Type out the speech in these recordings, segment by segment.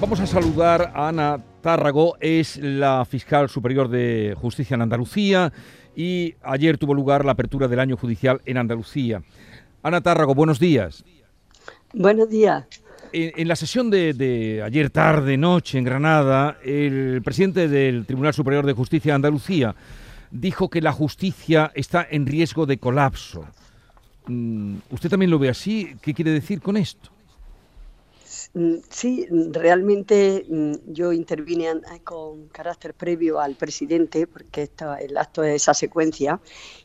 Vamos a saludar a Ana Tárrago, es la fiscal superior de justicia en Andalucía y ayer tuvo lugar la apertura del año judicial en Andalucía. Ana Tárrago, buenos días. Buenos días. En, la sesión de, ayer tarde, noche, en Granada, el presidente del Tribunal Superior de Justicia de Andalucía dijo que la justicia está en riesgo de colapso. Mm, ¿Usted también lo ve así? ¿Qué quiere decir con esto? Mm, sí, realmente mm, yo intervine con carácter previo al presidente, porque el acto es esa secuencia,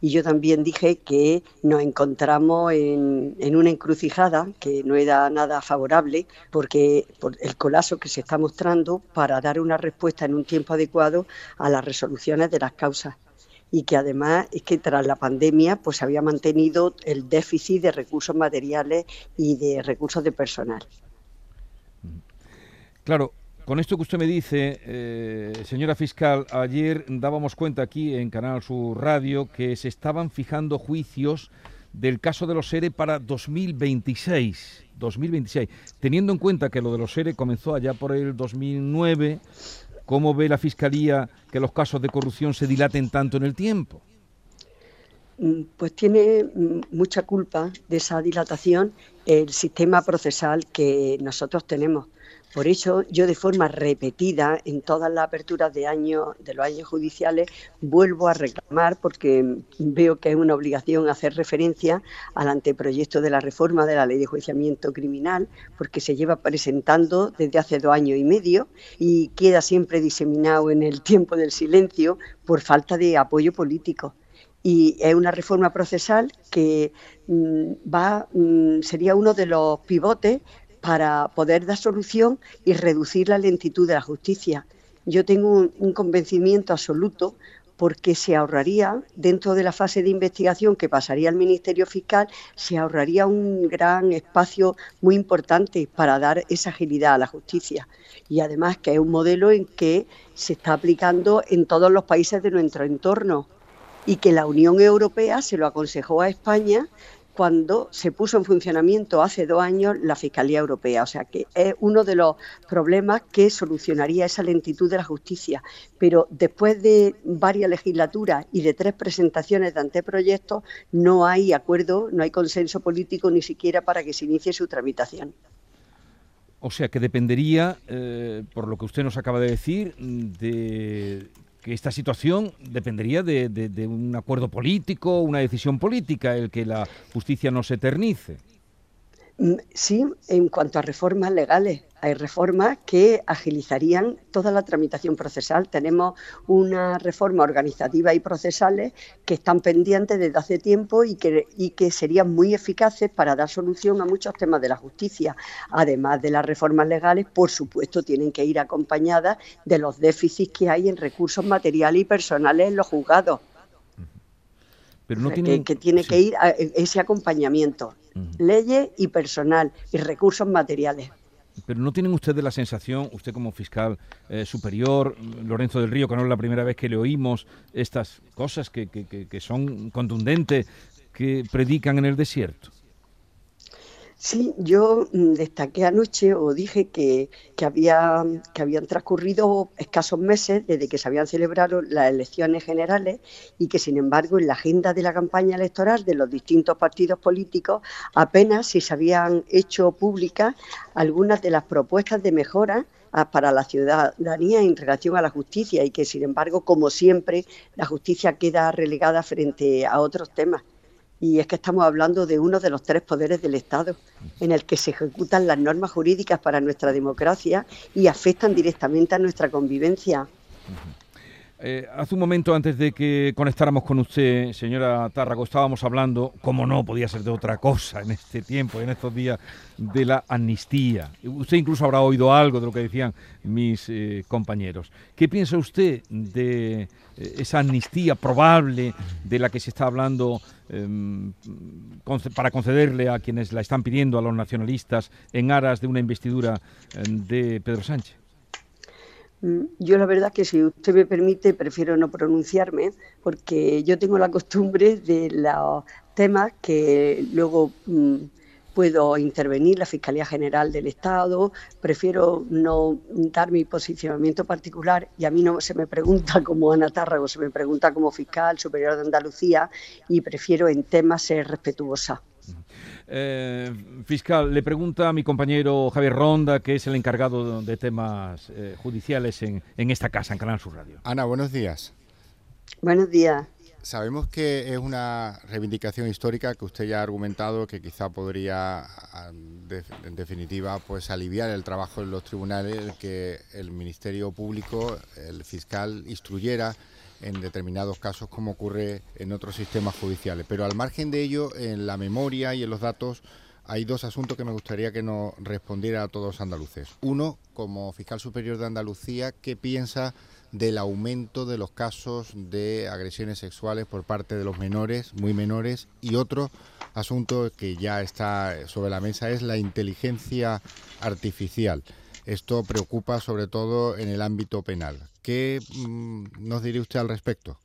y yo también dije que nos encontramos en, una encrucijada que no era nada favorable, porque por el colapso que se está mostrando para dar una respuesta en un tiempo adecuado a las resoluciones de las causas y que además es que tras la pandemia pues había mantenido el déficit de recursos materiales y de recursos de personal. Claro, con esto que usted me dice, eh, señora fiscal, ayer dábamos cuenta aquí en Canal Sur Radio que se estaban fijando juicios del caso de los SERE para 2026. 2026. Teniendo en cuenta que lo de los SERE comenzó allá por el 2009, ¿cómo ve la Fiscalía que los casos de corrupción se dilaten tanto en el tiempo? Mm, pues tiene mm, mucha culpa de esa dilatación el sistema procesal que nosotros tenemos por eso yo de forma repetida en todas las aperturas de año, de los años judiciales vuelvo a reclamar porque veo que es una obligación hacer referencia al anteproyecto de la reforma de la ley de juiciamiento criminal porque se lleva presentando desde hace dos años y medio y queda siempre diseminado en el tiempo del silencio por falta de apoyo político. Y es una reforma procesal que mm, va mm, sería uno de los pivotes para poder dar solución y reducir la lentitud de la justicia. Yo tengo un, convencimiento absoluto porque se ahorraría, dentro de la fase de investigación que pasaría al Ministerio Fiscal, se ahorraría un gran espacio muy importante para dar esa agilidad a la justicia. Y además que es un modelo en que se está aplicando en todos los países de nuestro entorno y que la Unión Europea se lo aconsejó a España cuando se puso en funcionamiento hace dos años la Fiscalía Europea. O sea que es uno de los problemas que solucionaría esa lentitud de la justicia. Pero después de varias legislaturas y de tres presentaciones de anteproyectos, no hay acuerdo, no hay consenso político ni siquiera para que se inicie su tramitación. O sea que dependería, eh, por lo que usted nos acaba de decir, de esta situación dependería de, un acuerdo político, una decisión política, el que la justicia no se eternice. Mm, sí, en cuanto a reformas legales, hay reformas que agilizarían toda la tramitación procesal. Tenemos una reforma organizativa y procesales que están pendientes desde hace tiempo y que, y que serían muy eficaces para dar solución a muchos temas de la justicia. Además de las reformas legales, por supuesto, tienen que ir acompañadas de los déficits que hay en recursos materiales y personales en los juzgados. Pero no que, tiene que ir a ese acompañamiento leyes y personal y recursos materiales. Pero ¿no tienen ustedes la sensación, usted como fiscal eh, superior, Lorenzo del Río, que no es la primera vez que le oímos estas cosas que, que son contundentes, que predican en el desierto? Sí, yo mm, destaqué anoche o dije que, que, había, que habían transcurrido escasos meses desde que se habían celebrado las elecciones generales y que, sin embargo, en la agenda de la campaña electoral de los distintos partidos políticos apenas si se habían hecho públicas algunas de las propuestas de mejora ah, para la ciudadanía en relación a la justicia y que, sin embargo, como siempre, la justicia queda relegada frente a otros temas. Y es que estamos hablando de uno de los tres poderes del Estado, en el que se ejecutan las normas jurídicas para nuestra democracia y afectan directamente a nuestra convivencia. Eh, hace un momento, antes de que conectáramos con usted, señora Tárrago, estábamos hablando, como no podía ser de otra cosa en este tiempo, en estos días, de la amnistía. Usted incluso habrá oído algo de lo que decían mis eh, compañeros. ¿Qué piensa usted de eh, esa amnistía probable de la que se está hablando em, para concederle a quienes la están pidiendo, a los nacionalistas, en aras de una investidura em, de Pedro Sánchez? Mm, yo la verdad que si usted me permite prefiero no pronunciarme porque yo tengo la costumbre de los temas que luego mm, puedo intervenir la Fiscalía General del Estado, prefiero no dar mi posicionamiento particular y a mí no se me pregunta como Ana Tárrago, se me pregunta como fiscal superior de Andalucía y prefiero en temas ser respetuosa. Eh, fiscal, le pregunta a mi compañero Javier Ronda, que es el encargado de temas eh, judiciales en, en esta casa, en Canal Sur Radio. Ana, buenos días. Buenos días. Sabemos que es una reivindicación histórica que usted ya ha argumentado que quizá podría, en definitiva, pues aliviar el trabajo en los tribunales, que el Ministerio Público, el fiscal, instruyera en determinados casos como ocurre en otros sistemas judiciales. Pero al margen de ello, en la memoria y en los datos hay dos asuntos que me gustaría que nos respondiera a todos andaluces. Uno, como fiscal superior de Andalucía, ¿qué piensa del aumento de los casos de agresiones sexuales por parte de los menores, muy menores, y otro asunto que ya está sobre la mesa es la inteligencia artificial. Esto preocupa sobre todo en el ámbito penal. ¿Qué mm, nos diría usted al respecto?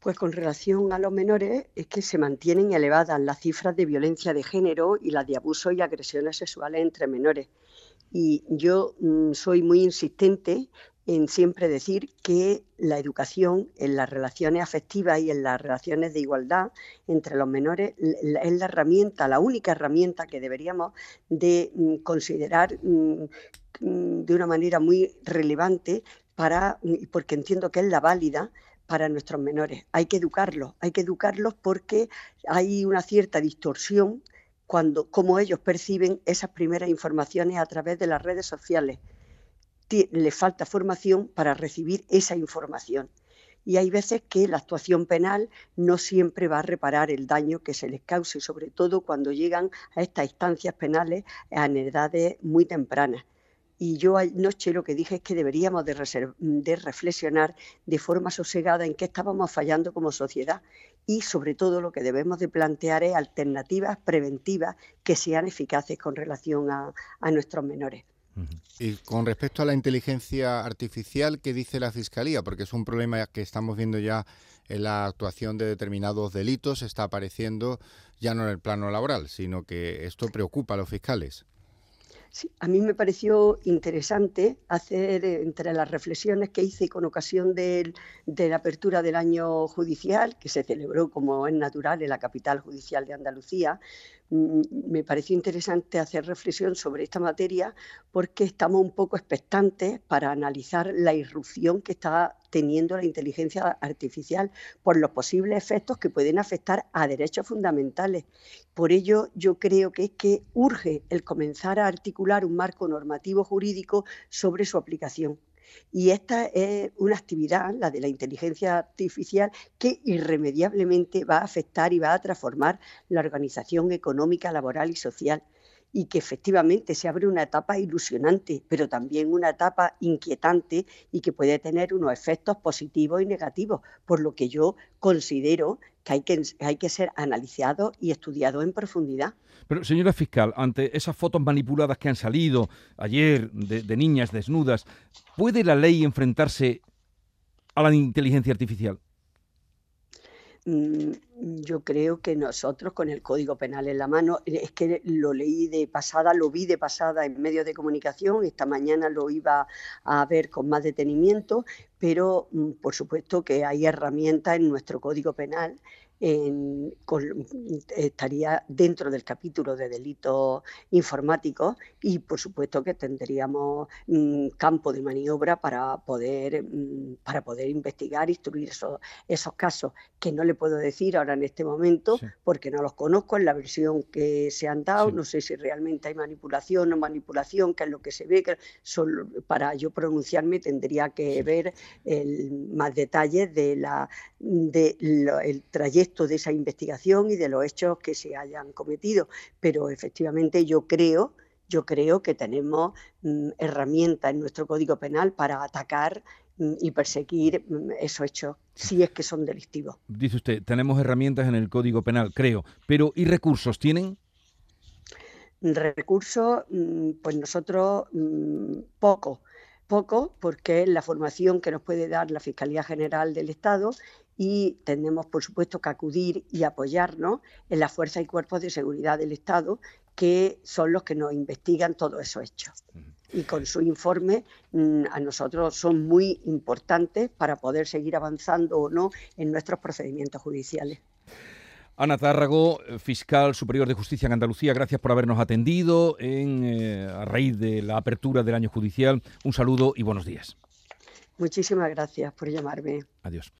Pues con relación a los menores es que se mantienen elevadas las cifras de violencia de género y las de abuso y agresiones sexuales entre menores. Y yo mm, soy muy insistente en siempre decir que la educación en las relaciones afectivas y en las relaciones de igualdad entre los menores es la herramienta, la única herramienta que deberíamos de mm, considerar mm, mm, de una manera muy relevante para, porque entiendo que es la válida para nuestros menores. Hay que educarlos, hay que educarlos porque hay una cierta distorsión cuando cómo ellos perciben esas primeras informaciones a través de las redes sociales le falta formación para recibir esa información. Y hay veces que la actuación penal no siempre va a reparar el daño que se les cause, sobre todo cuando llegan a estas instancias penales en edades muy tempranas. Y yo anoche lo que dije es que deberíamos de, reflexionar de forma sosegada en qué estábamos fallando como sociedad y sobre todo lo que debemos de plantear es alternativas preventivas que sean eficaces con relación a nuestros menores. Y con respecto a la inteligencia artificial, ¿qué dice la Fiscalía? Porque es un problema que estamos viendo ya en la actuación de determinados delitos, está apareciendo ya no en el plano laboral, sino que esto preocupa a los fiscales. Sí, a mí me pareció interesante hacer eh, entre las reflexiones que hice con ocasión de, de, la apertura del año judicial, que se celebró como es natural en la capital judicial de Andalucía, me pareció interesante hacer reflexión sobre esta materia porque estamos un poco expectantes para analizar la irrupción que está teniendo la inteligencia artificial por los posibles efectos que pueden afectar a derechos fundamentales. Por ello, yo creo que es que urge el comenzar a articular un marco normativo jurídico sobre su aplicación. Y esta es una actividad, la de la inteligencia artificial, que irremediablemente va a afectar y va a transformar la organización económica, laboral y social y que efectivamente se abre una etapa ilusionante, pero también una etapa inquietante y que puede tener unos efectos positivos y negativos, por lo que yo considero que hay que, hay que ser analizado y estudiado en profundidad. Pero, señora fiscal, ante esas fotos manipuladas que han salido ayer de niñas desnudas, ¿puede la ley enfrentarse a la inteligencia artificial? Mm, yo creo que nosotros con el Código Penal en la mano, es que lo leí de pasada, lo vi de pasada en medios de comunicación, esta mañana lo iba a ver con más detenimiento, pero mm, por supuesto que hay herramientas en nuestro Código Penal estaría dentro del capítulo de delitos informáticos y por supuesto que tendríamos mm, campo de maniobra para poder, mm, para poder investigar, instruir esos, esos casos que no le puedo decir ahora en este momento porque no los conozco en la versión que se han dado, no sé si realmente hay manipulación o manipulación, que es lo que se ve, que para yo pronunciarme tendría que ver el, más detalles de la de el trayecto de esa investigación y de los hechos que se hayan cometido. Pero efectivamente yo creo, yo creo que tenemos mm, herramientas en nuestro Código Penal para atacar mm, y perseguir mm, esos hechos si es que son delictivos. Dice usted, tenemos herramientas en el Código Penal, creo, pero ¿y recursos tienen? Recursos, pues nosotros poco, poco, porque la formación que nos puede dar la Fiscalía General del Estado y tenemos, por supuesto, que acudir y apoyarnos en las fuerzas y cuerpos de seguridad del Estado, que son los que nos investigan todos esos hechos. Y con su informe mm, a nosotros son muy importantes para poder seguir avanzando o no en nuestros procedimientos judiciales. Ana Tárrago, fiscal superior de justicia en Andalucía, gracias por habernos atendido en, eh, a raíz de la apertura del año judicial. Un saludo y buenos días. Muchísimas gracias por llamarme. Adiós.